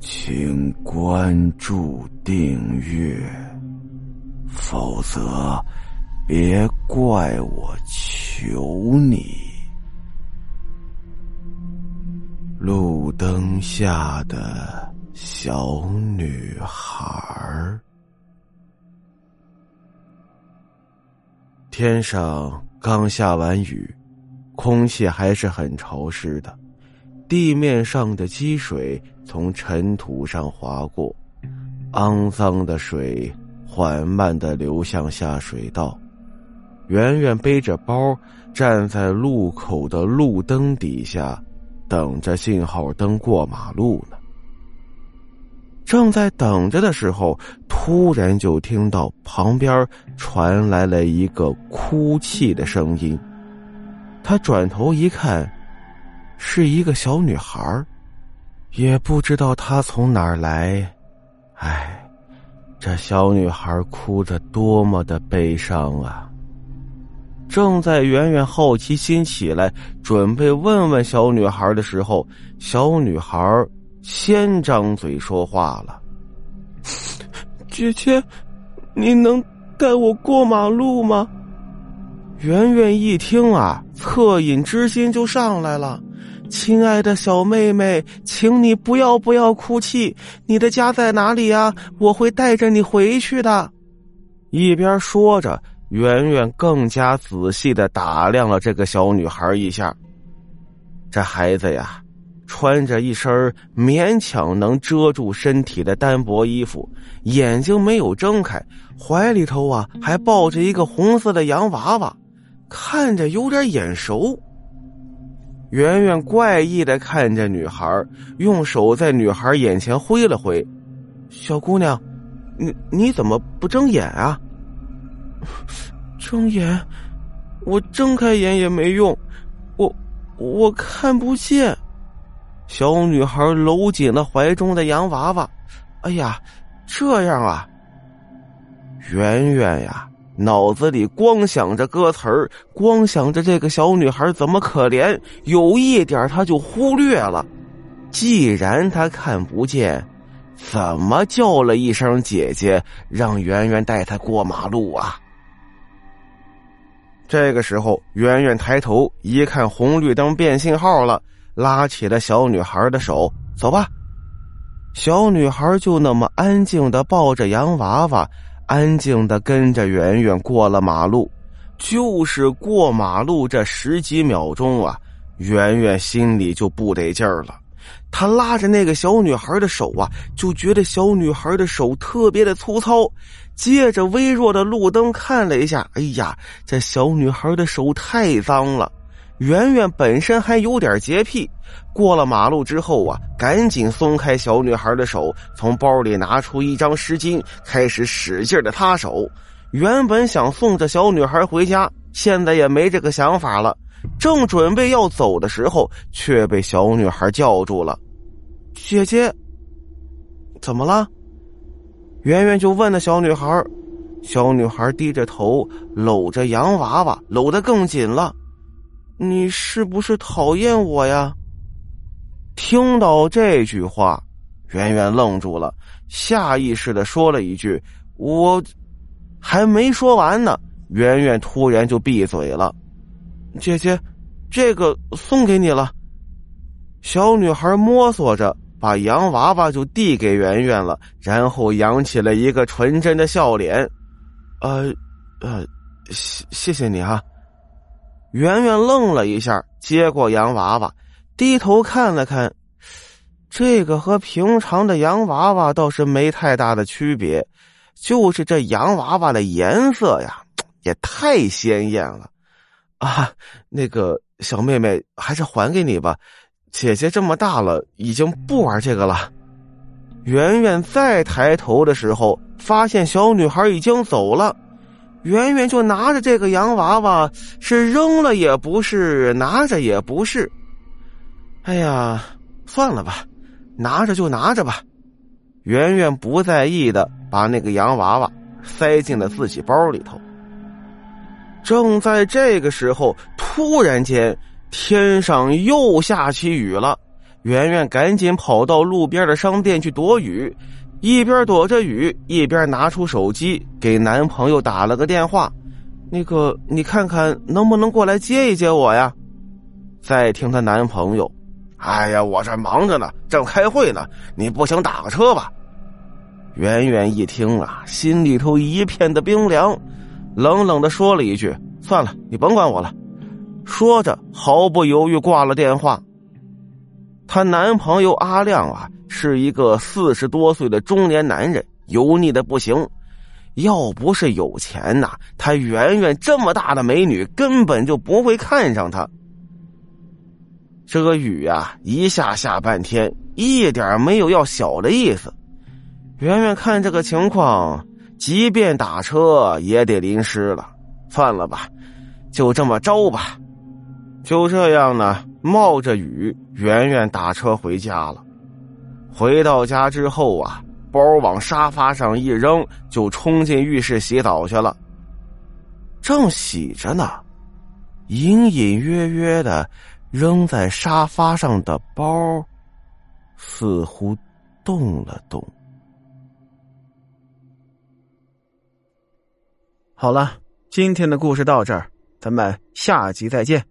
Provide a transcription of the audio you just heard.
请关注订阅，否则别怪我求你。路灯下的小女孩。天上刚下完雨，空气还是很潮湿的。地面上的积水从尘土上划过，肮脏的水缓慢的流向下水道。圆圆背着包站在路口的路灯底下，等着信号灯过马路呢。正在等着的时候，突然就听到旁边传来了一个哭泣的声音。他转头一看。是一个小女孩也不知道她从哪儿来。唉，这小女孩哭得多么的悲伤啊！正在圆圆好奇心起来，准备问问小女孩的时候，小女孩先张嘴说话了：“姐姐，你能带我过马路吗？”圆圆一听啊，恻隐之心就上来了。亲爱的小妹妹，请你不要不要哭泣。你的家在哪里呀？我会带着你回去的。一边说着，圆圆更加仔细的打量了这个小女孩一下。这孩子呀，穿着一身勉强能遮住身体的单薄衣服，眼睛没有睁开，怀里头啊还抱着一个红色的洋娃娃，看着有点眼熟。圆圆怪异的看着女孩，用手在女孩眼前挥了挥：“小姑娘，你你怎么不睁眼啊？”“睁眼？我睁开眼也没用，我我看不见。”小女孩搂紧了怀中的洋娃娃。“哎呀，这样啊，圆圆呀。”脑子里光想着歌词儿，光想着这个小女孩怎么可怜，有一点他就忽略了。既然他看不见，怎么叫了一声姐姐，让圆圆带他过马路啊？这个时候，圆圆抬头一看，红绿灯变信号了，拉起了小女孩的手，走吧。小女孩就那么安静的抱着洋娃娃。安静的跟着圆圆过了马路，就是过马路这十几秒钟啊，圆圆心里就不得劲儿了。他拉着那个小女孩的手啊，就觉得小女孩的手特别的粗糙。借着微弱的路灯看了一下，哎呀，这小女孩的手太脏了。圆圆本身还有点洁癖，过了马路之后啊，赶紧松开小女孩的手，从包里拿出一张湿巾，开始使劲的擦手。原本想送这小女孩回家，现在也没这个想法了。正准备要走的时候，却被小女孩叫住了：“姐姐，怎么了？”圆圆就问那小女孩。小女孩低着头，搂着洋娃娃，搂得更紧了。你是不是讨厌我呀？听到这句话，圆圆愣住了，下意识的说了一句：“我还没说完呢。”圆圆突然就闭嘴了。姐姐，这个送给你了。小女孩摸索着把洋娃娃就递给圆圆了，然后扬起了一个纯真的笑脸。呃，呃，谢谢谢你啊。圆圆愣了一下，接过洋娃娃，低头看了看，这个和平常的洋娃娃倒是没太大的区别，就是这洋娃娃的颜色呀，也太鲜艳了啊！那个小妹妹，还是还给你吧，姐姐这么大了，已经不玩这个了。圆圆再抬头的时候，发现小女孩已经走了。圆圆就拿着这个洋娃娃，是扔了也不是，拿着也不是。哎呀，算了吧，拿着就拿着吧。圆圆不在意的把那个洋娃娃塞进了自己包里头。正在这个时候，突然间天上又下起雨了，圆圆赶紧跑到路边的商店去躲雨，一边躲着雨，一边拿出手机给男朋友打了个电话：“那个，你看看能不能过来接一接我呀？”再听她男朋友：“哎呀，我这忙着呢，正开会呢，你不行打个车吧？”圆圆一听啊，心里头一片的冰凉，冷冷的说了一句：“算了，你甭管我了。”说着，毫不犹豫挂了电话。她男朋友阿亮啊，是一个四十多岁的中年男人，油腻的不行。要不是有钱呐，他圆圆这么大的美女根本就不会看上他。这个雨啊，一下下半天，一点没有要小的意思。圆圆看这个情况，即便打车也得淋湿了。算了吧，就这么着吧。就这样呢，冒着雨，圆圆打车回家了。回到家之后啊，包往沙发上一扔，就冲进浴室洗澡去了。正洗着呢，隐隐约约的扔在沙发上的包，似乎动了动。好了，今天的故事到这儿，咱们下集再见。